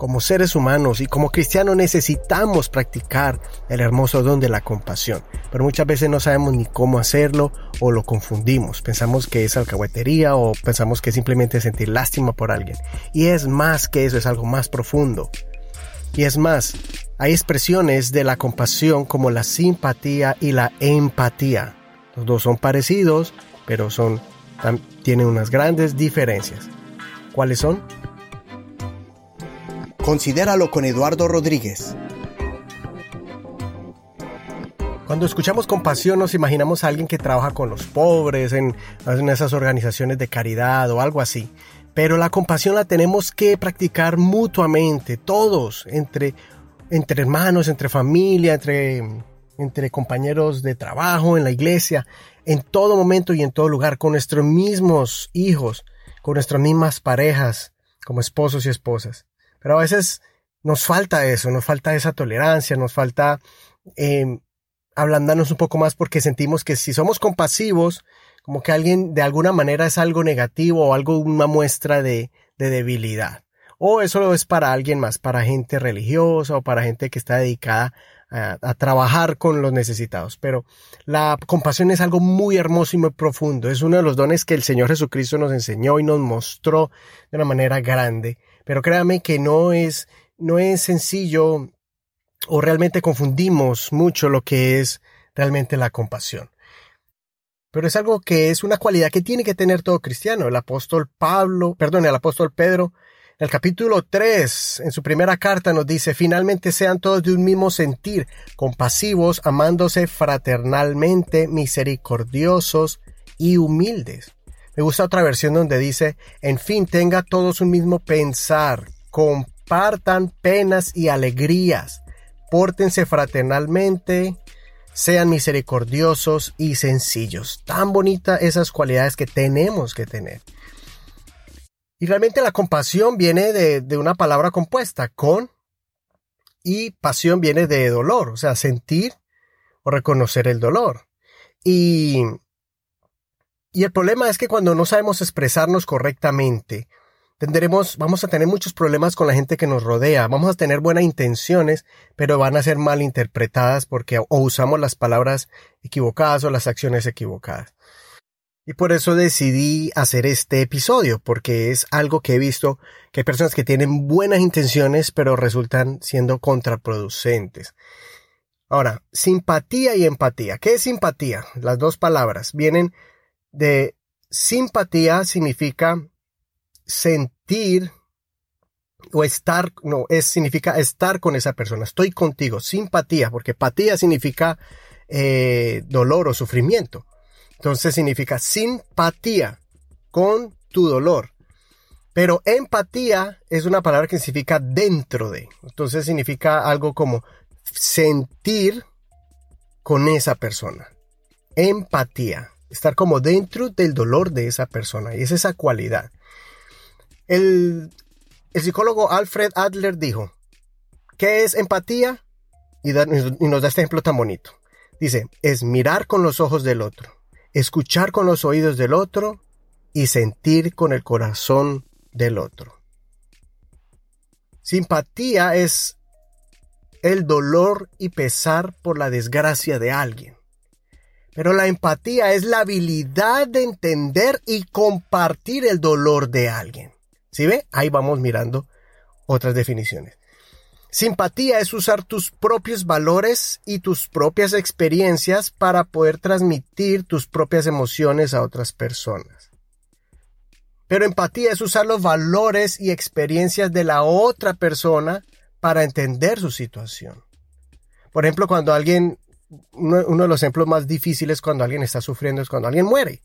como seres humanos y como cristianos necesitamos practicar el hermoso don de la compasión, pero muchas veces no sabemos ni cómo hacerlo o lo confundimos. Pensamos que es alcahuetería o pensamos que es simplemente sentir lástima por alguien. Y es más que eso, es algo más profundo. Y es más, hay expresiones de la compasión como la simpatía y la empatía. Los dos son parecidos, pero son, tienen unas grandes diferencias. ¿Cuáles son? Considéralo con Eduardo Rodríguez. Cuando escuchamos compasión nos imaginamos a alguien que trabaja con los pobres en, esas organizaciones de caridad o algo así. Pero la compasión la tenemos que practicar mutuamente, todos, entre, hermanos, entre familia, entre compañeros de trabajo, en la iglesia, en todo momento y en todo lugar, con nuestros mismos hijos, con nuestras mismas parejas, como esposos y esposas. Pero a veces nos falta eso, nos falta esa tolerancia, nos falta eh, ablandarnos un poco más porque sentimos que si somos compasivos, como que alguien de alguna manera es algo negativo o algo, una muestra de, de debilidad. O eso es para alguien más, para gente religiosa o para gente que está dedicada a, a, trabajar con los necesitados. Pero la compasión es algo muy hermoso y muy profundo. Es uno de los dones que el Señor Jesucristo nos enseñó y nos mostró de una manera grande. Pero créame que no es, no es sencillo o realmente confundimos mucho lo que es realmente la compasión. Pero es algo que es una cualidad que tiene que tener todo cristiano. El apóstol Pablo, perdón, el apóstol Pedro, en el capítulo 3, en su primera carta nos dice, finalmente sean todos de un mismo sentir, compasivos, amándose fraternalmente, misericordiosos y humildes. Me gusta otra versión donde dice, en fin, tenga todos un mismo pensar, compartan penas y alegrías, pórtense fraternalmente, sean misericordiosos y sencillos. Tan bonitas esas cualidades que tenemos que tener. Y realmente la compasión viene de, de, una palabra compuesta, con, y pasión viene de dolor, o sea, sentir o reconocer el dolor. Y, y el problema es que cuando no sabemos expresarnos correctamente, tendremos, vamos a tener muchos problemas con la gente que nos rodea. Vamos a tener buenas intenciones, pero van a ser mal interpretadas porque o usamos las palabras equivocadas o las acciones equivocadas. Y por eso decidí hacer este episodio, porque es algo que he visto que hay personas que tienen buenas intenciones, pero resultan siendo contraproducentes. Ahora, simpatía y empatía. ¿Qué es simpatía? Las dos palabras vienen de simpatía significa sentir o estar, no, es, significa estar con esa persona, estoy contigo, simpatía, porque patía significa eh, dolor o sufrimiento. Entonces significa simpatía con tu dolor. Pero empatía es una palabra que significa dentro de. Entonces significa algo como sentir con esa persona. Empatía. Estar como dentro del dolor de esa persona. Y es esa cualidad. El, psicólogo Alfred Adler dijo, ¿qué es empatía? Y, y nos da este ejemplo tan bonito. Dice, es mirar con los ojos del otro, escuchar con los oídos del otro y sentir con el corazón del otro. Simpatía es el dolor y pesar por la desgracia de alguien. Pero la empatía es la habilidad de entender y compartir el dolor de alguien. ¿Sí ve? Ahí vamos mirando otras definiciones. Simpatía es usar tus propios valores y tus propias experiencias para poder transmitir tus propias emociones a otras personas. Pero empatía es usar los valores y experiencias de la otra persona para entender su situación. Por ejemplo, cuando alguien, uno, de los ejemplos más difíciles cuando alguien está sufriendo es cuando alguien muere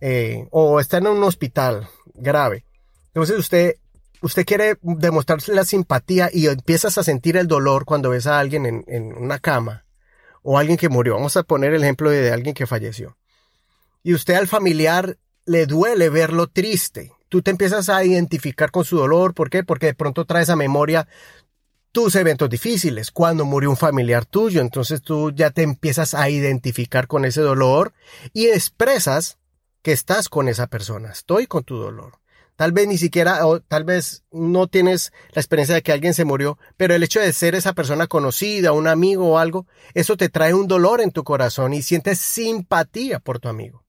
eh, o está en un hospital grave. Entonces usted, usted quiere demostrarse la simpatía y empiezas a sentir el dolor cuando ves a alguien en, en una cama o alguien que murió. Vamos a poner el ejemplo de alguien que falleció. Y usted al familiar le duele verlo triste. Tú te empiezas a identificar con su dolor. ¿Por qué? Porque de pronto traes a memoria tus eventos difíciles, cuando murió un familiar tuyo. Entonces tú ya te empiezas a identificar con ese dolor y expresas que estás con esa persona. Estoy con tu dolor. Tal vez ni siquiera, o tal vez no tienes la experiencia de que alguien se murió, pero el hecho de ser esa persona conocida, un amigo o algo, eso te trae un dolor en tu corazón y sientes simpatía por tu amigo.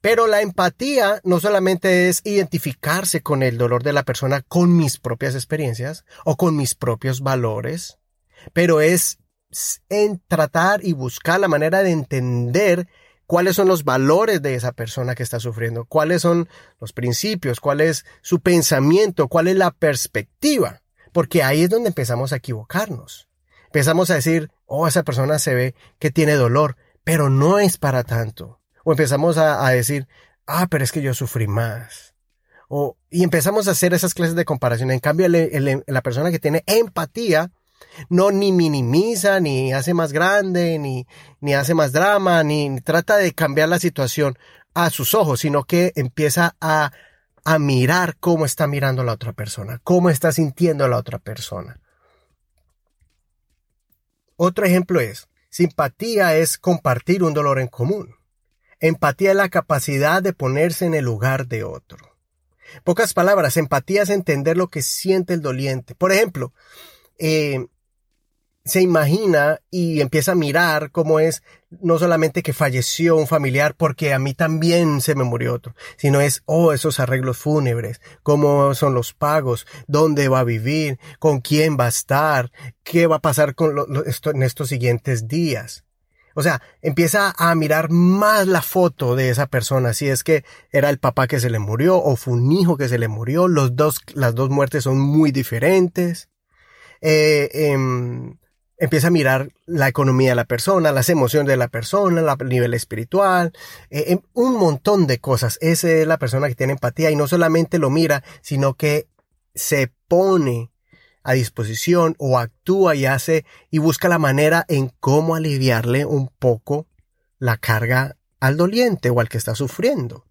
Pero la empatía no solamente es identificarse con el dolor de la persona con mis propias experiencias o con mis propios valores, pero es en tratar y buscar la manera de entender cuáles son los valores de esa persona que está sufriendo, cuáles son los principios, cuál es su pensamiento, cuál es la perspectiva, porque ahí es donde empezamos a equivocarnos. Empezamos a decir, oh, esa persona se ve que tiene dolor, pero no es para tanto. O empezamos a, decir, ah, pero es que yo sufrí más. O, y empezamos a hacer esas clases de comparación. En cambio, la persona que tiene empatía no ni minimiza, ni hace más grande, ni, ni hace más drama, ni, trata de cambiar la situación a sus ojos, sino que empieza a, a mirar cómo está mirando la otra persona, cómo está sintiendo la otra persona. Otro ejemplo es, simpatía es compartir un dolor en común. Empatía es la capacidad de ponerse en el lugar de otro. Pocas palabras, empatía es entender lo que siente el doliente. Por ejemplo, eh, se imagina y empieza a mirar cómo es no solamente que falleció un familiar porque a mí también se me murió otro, sino es, oh, esos arreglos fúnebres, cómo son los pagos, dónde va a vivir, con quién va a estar, qué va a pasar con esto, en estos siguientes días. O sea, empieza a mirar más la foto de esa persona, si es que era el papá que se le murió o fue un hijo que se le murió, los dos, las dos muertes son muy diferentes. Eh, em, empieza a mirar la economía de la persona, las emociones de la persona, el nivel espiritual, eh, em, un montón de cosas. Esa es la persona que tiene empatía y no solamente lo mira, sino que se pone a disposición o actúa y hace y busca la manera en cómo aliviarle un poco la carga al doliente o al que está sufriendo.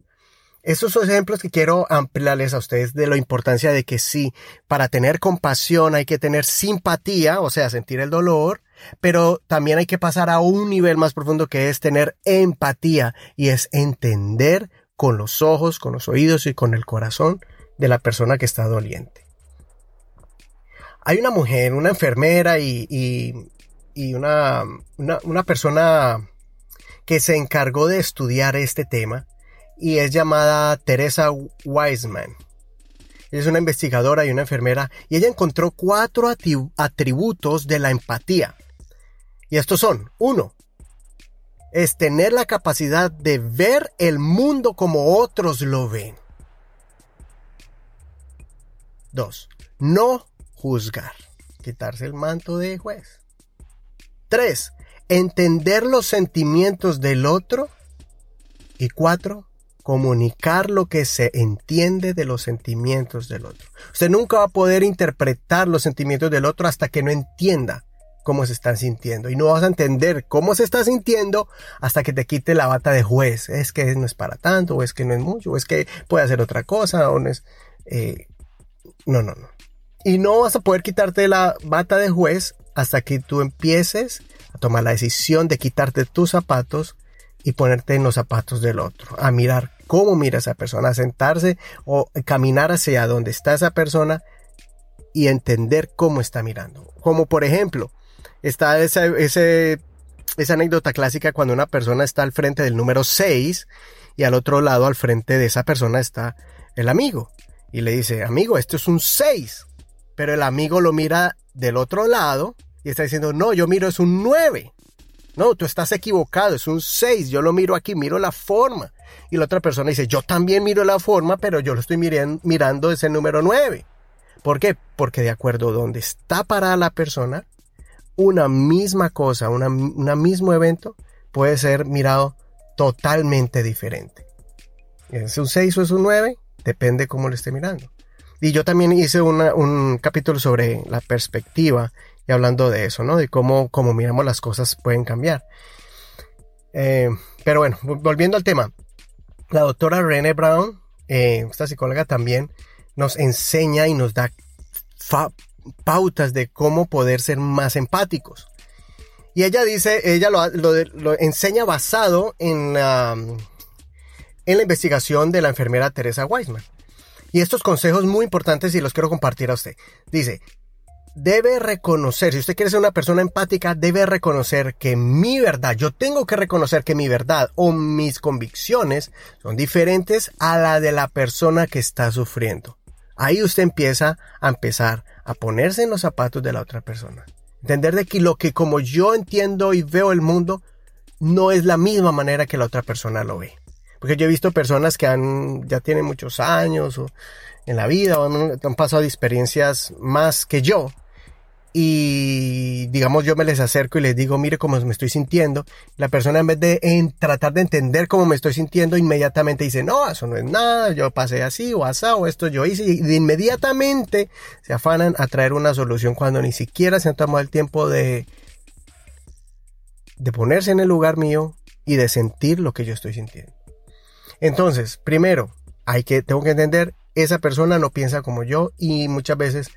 Esos son ejemplos que quiero ampliarles a ustedes de la importancia de que sí, para tener compasión hay que tener simpatía, o sea, sentir el dolor, pero también hay que pasar a un nivel más profundo que es tener empatía y es entender con los ojos, con los oídos y con el corazón de la persona que está doliente. Hay una mujer, una enfermera y, una, una persona que se encargó de estudiar este tema y es llamada Teresa Wiseman. es una investigadora y una enfermera y ella encontró cuatro atributos de la empatía. Y estos son, uno, es tener la capacidad de ver el mundo como otros lo ven. Dos, no juzgar, quitarse el manto de juez. Tres, entender los sentimientos del otro. Y cuatro, comunicar lo que se entiende de los sentimientos del otro. Usted nunca va a poder interpretar los sentimientos del otro hasta que no entienda cómo se están sintiendo. Y no vas a entender cómo se está sintiendo hasta que te quite la bata de juez. Es que no es para tanto, o es que no es mucho, o es que puede hacer otra cosa, o no es... Eh, no, no, no. Y no vas a poder quitarte la bata de juez hasta que tú empieces a tomar la decisión de quitarte tus zapatos y ponerte en los zapatos del otro, a mirar cómo mira esa persona, sentarse o caminar hacia donde está esa persona y entender cómo está mirando. Como por ejemplo, está esa, esa anécdota clásica cuando una persona está al frente del número 6 y al otro lado, al frente de esa persona, está el amigo. Y le dice, amigo, esto es un 6. Pero el amigo lo mira del otro lado y está diciendo, no, yo miro es un 9. No, tú estás equivocado, es un 6, yo lo miro aquí, miro la forma. Y la otra persona dice, yo también miro la forma, pero yo lo estoy mirando ese número 9. ¿Por qué? Porque de acuerdo a donde está parada la persona, una misma cosa, un mismo evento puede ser mirado totalmente diferente. ¿Es un 6 o es un 9? Depende cómo lo esté mirando. Y yo también hice un capítulo sobre la perspectiva y hablando de eso, ¿no? De cómo, cómo miramos las cosas pueden cambiar. Eh, pero bueno, volviendo al tema. La doctora Rene Brown, eh, esta psicóloga también, nos enseña y nos da pautas de cómo poder ser más empáticos. Y ella dice, ella lo, enseña basado en, en la investigación de la enfermera Teresa Weisman. Y estos consejos muy importantes y los quiero compartir a usted. Dice, debe reconocer, si usted quiere ser una persona empática, debe reconocer que mi verdad, yo tengo que reconocer que mi verdad o mis convicciones son diferentes a la de la persona que está sufriendo. Ahí usted empieza a empezar a ponerse en los zapatos de la otra persona. Entender de que lo que como yo entiendo y veo el mundo no es la misma manera que la otra persona lo ve. Porque yo he visto personas que han, ya tienen muchos años o en la vida o han, pasado experiencias más que yo y digamos yo me les acerco y les digo, mire cómo me estoy sintiendo, la persona en vez de tratar de entender cómo me estoy sintiendo, inmediatamente dice, no, eso no es nada, yo pasé así o así o esto yo hice, y inmediatamente se afanan a traer una solución cuando ni siquiera se han tomado el tiempo de, de ponerse en el lugar mío y de sentir lo que yo estoy sintiendo. Entonces, primero, hay que, tengo que entender, esa persona no piensa como yo y muchas veces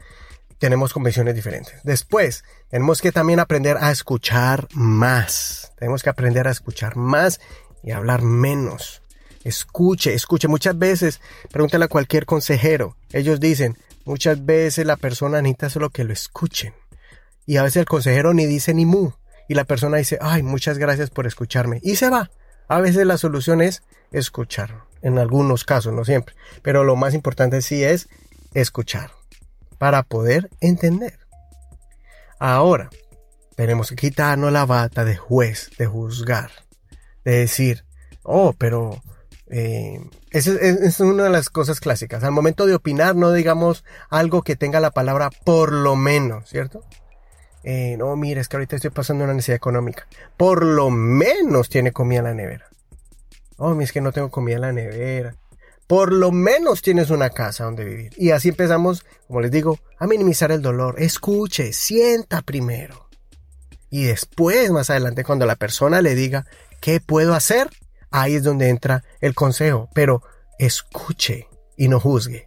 tenemos convenciones diferentes. Después, tenemos que también aprender a escuchar más. Tenemos que aprender a escuchar más y hablar menos. Escuche, escuche. Muchas veces, pregúntale a cualquier consejero. Ellos dicen, muchas veces la persona necesita solo que lo escuchen. Y a veces el consejero ni dice ni mu. Y la persona dice, ay, muchas gracias por escucharme. Y se va. A veces la solución es escuchar. En algunos casos, no siempre. Pero lo más importante sí es escuchar para poder entender. Ahora, tenemos que quitarnos la bata de juez, de juzgar, de decir, oh, pero eh, esa es, una de las cosas clásicas. Al momento de opinar, no digamos algo que tenga la palabra por lo menos, ¿cierto? Eh, no, mire, es que ahorita estoy pasando una necesidad económica. Por lo menos tiene comida en la nevera. Oh, es que no tengo comida en la nevera por lo menos tienes una casa donde vivir. Y así empezamos, como les digo, a minimizar el dolor. Escuche, sienta primero. Y después, más adelante, cuando la persona le diga, ¿qué puedo hacer? Ahí es donde entra el consejo. Pero escuche y no juzgue.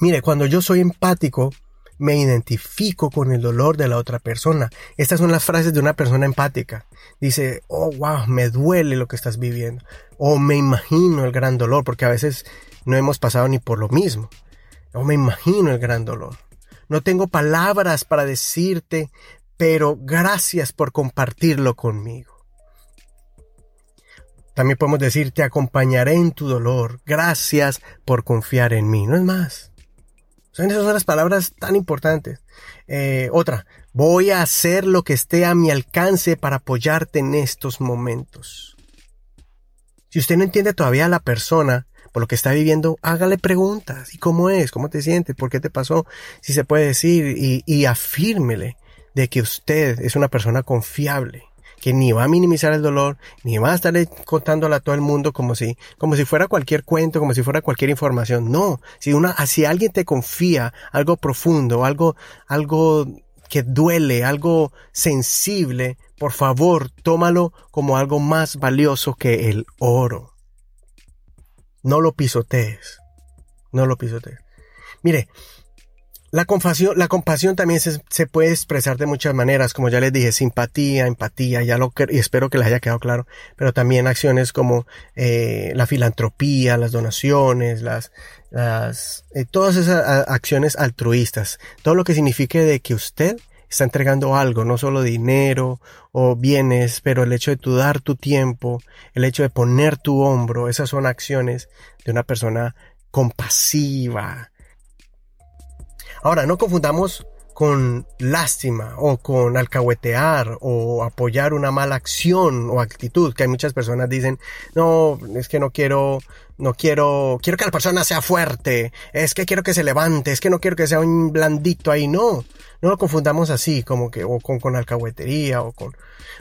Mire, cuando yo soy empático, me identifico con el dolor de la otra persona. Estas son las frases de una persona empática. Dice, oh, wow, me duele lo que estás viviendo. O me imagino el gran dolor, porque a veces no hemos pasado ni por lo mismo. O me imagino el gran dolor. No tengo palabras para decirte, pero gracias por compartirlo conmigo. También podemos decir, te acompañaré en tu dolor. Gracias por confiar en mí. No es más. Esas son las palabras tan importantes. Eh, otra, voy a hacer lo que esté a mi alcance para apoyarte en estos momentos. Si usted no entiende todavía a la persona por lo que está viviendo, hágale preguntas. ¿Y cómo es? ¿Cómo te sientes? ¿Por qué te pasó? Si se puede decir y afírmele de que usted es una persona confiable que ni va a minimizar el dolor, ni va a estar contándole a todo el mundo como si, como si fuera cualquier cuento, como si fuera cualquier información. No, si una, si alguien te confía algo profundo, algo, algo que duele, algo sensible, por favor, tómalo como algo más valioso que el oro. No lo pisotees. No lo pisotees. Mire, la compasión, la compasión también se, puede expresar de muchas maneras, como ya les dije, simpatía, empatía, ya lo y espero que les haya quedado claro, pero también acciones como eh, la filantropía, las donaciones, las, las eh, todas esas acciones altruistas, todo lo que signifique de que usted está entregando algo, no solo dinero o bienes, pero el hecho de tu dar tu tiempo, el hecho de poner tu hombro, esas son acciones de una persona compasiva, Ahora, no confundamos con lástima o con alcahuetear o apoyar una mala acción o actitud, que hay muchas personas dicen, no, es que no quiero, no quiero, quiero que la persona sea fuerte, es que quiero que se levante, es que no quiero que sea un blandito ahí, no, no lo confundamos así, como que, o con, con alcahuetería, o con,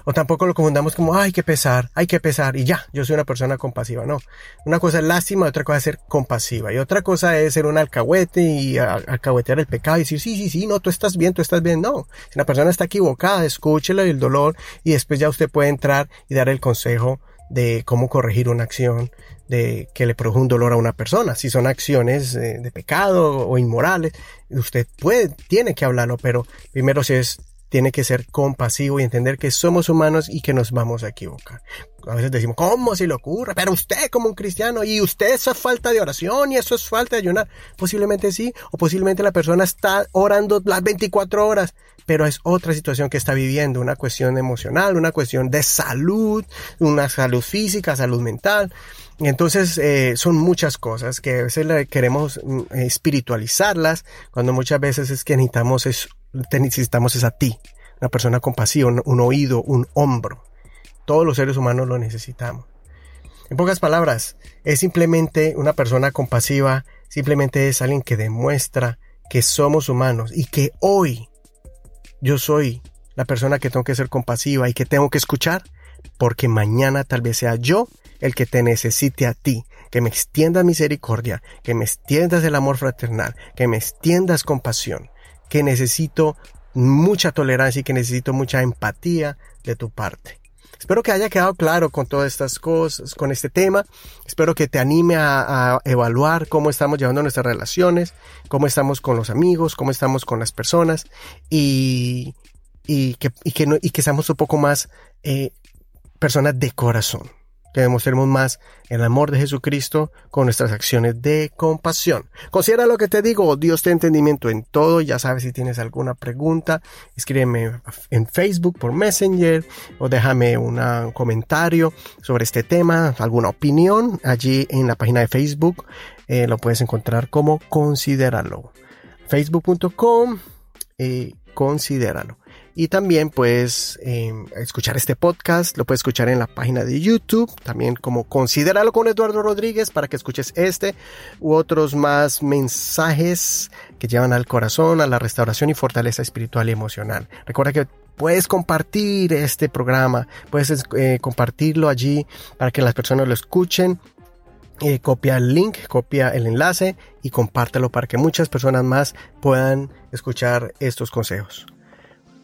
o tampoco lo confundamos como, ay, que pesar, hay que pesar, y ya, yo soy una persona compasiva, no. Una cosa es lástima, otra cosa es ser compasiva, y otra cosa es ser un alcahuete y alcahuetear el pecado y decir, sí, sí, sí, no, tú estás bien, tú estás bien, no. Si una persona está equivocada, escúchele el dolor, y después ya usted puede entrar y dar el consejo de cómo corregir una acción de que le produjo un dolor a una persona. Si son acciones de, pecado o inmorales, usted puede, tiene que hablarlo, pero primero si es tiene que ser compasivo y entender que somos humanos y que nos vamos a equivocar. A veces decimos, ¿cómo se le ocurre? Pero usted como un cristiano y usted eso es falta de oración y eso es falta de ayunar. Posiblemente sí, o posiblemente la persona está orando las 24 horas, pero es otra situación que está viviendo, una cuestión emocional, una cuestión de salud, una salud física, salud mental. Entonces eh, son muchas cosas que a veces queremos mm, espiritualizarlas cuando muchas veces es que necesitamos es, necesitamos es a ti, una persona compasiva, un oído, un hombro. Todos los seres humanos lo necesitamos. En pocas palabras, es simplemente una persona compasiva, simplemente es alguien que demuestra que somos humanos y que hoy yo soy la persona que tengo que ser compasiva y que tengo que escuchar, porque mañana tal vez sea yo el que te necesite a ti, que me extiendas misericordia, que me extiendas el amor fraternal, que me extiendas compasión, que necesito mucha tolerancia y que necesito mucha empatía de tu parte. Espero que haya quedado claro con todas estas cosas, con este tema. Espero que te anime a, evaluar cómo estamos llevando nuestras relaciones, cómo estamos con los amigos, cómo estamos con las personas y, y, que, y que, y que seamos un poco más eh, personas de corazón que demostremos más el amor de Jesucristo con nuestras acciones de compasión. Considera lo que te digo, Dios te entendimiento en todo, ya sabes si tienes alguna pregunta, escríbeme en Facebook por Messenger o déjame un comentario sobre este tema, alguna opinión allí en la página de Facebook, eh, lo puedes encontrar como Considéralo. Facebook.com, eh, considéralo. Y también puedes em, escuchar este podcast, lo puedes escuchar en la página de YouTube, también como considéralo con Eduardo Rodríguez para que escuches este u otros más mensajes que llevan al corazón, a la restauración y fortaleza espiritual y emocional. Recuerda que puedes compartir este programa, puedes eh, compartirlo allí para que las personas lo escuchen eh, copia el link, copia el enlace y compártelo para que muchas personas más puedan escuchar estos consejos.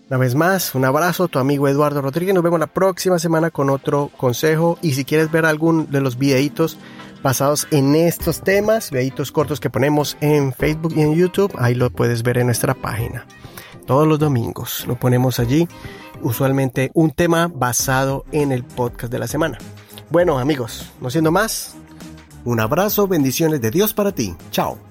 Una vez más, un abrazo, tu amigo Eduardo Rodríguez. Nos vemos la próxima semana con otro consejo. Y si quieres ver algún de los videitos basados en estos temas, videitos cortos que ponemos en Facebook y en YouTube, ahí lo puedes ver en nuestra página. Todos los domingos lo ponemos allí, usualmente un tema basado en el podcast de la semana. Bueno amigos, no siendo más, un abrazo, bendiciones de Dios para ti. Chao.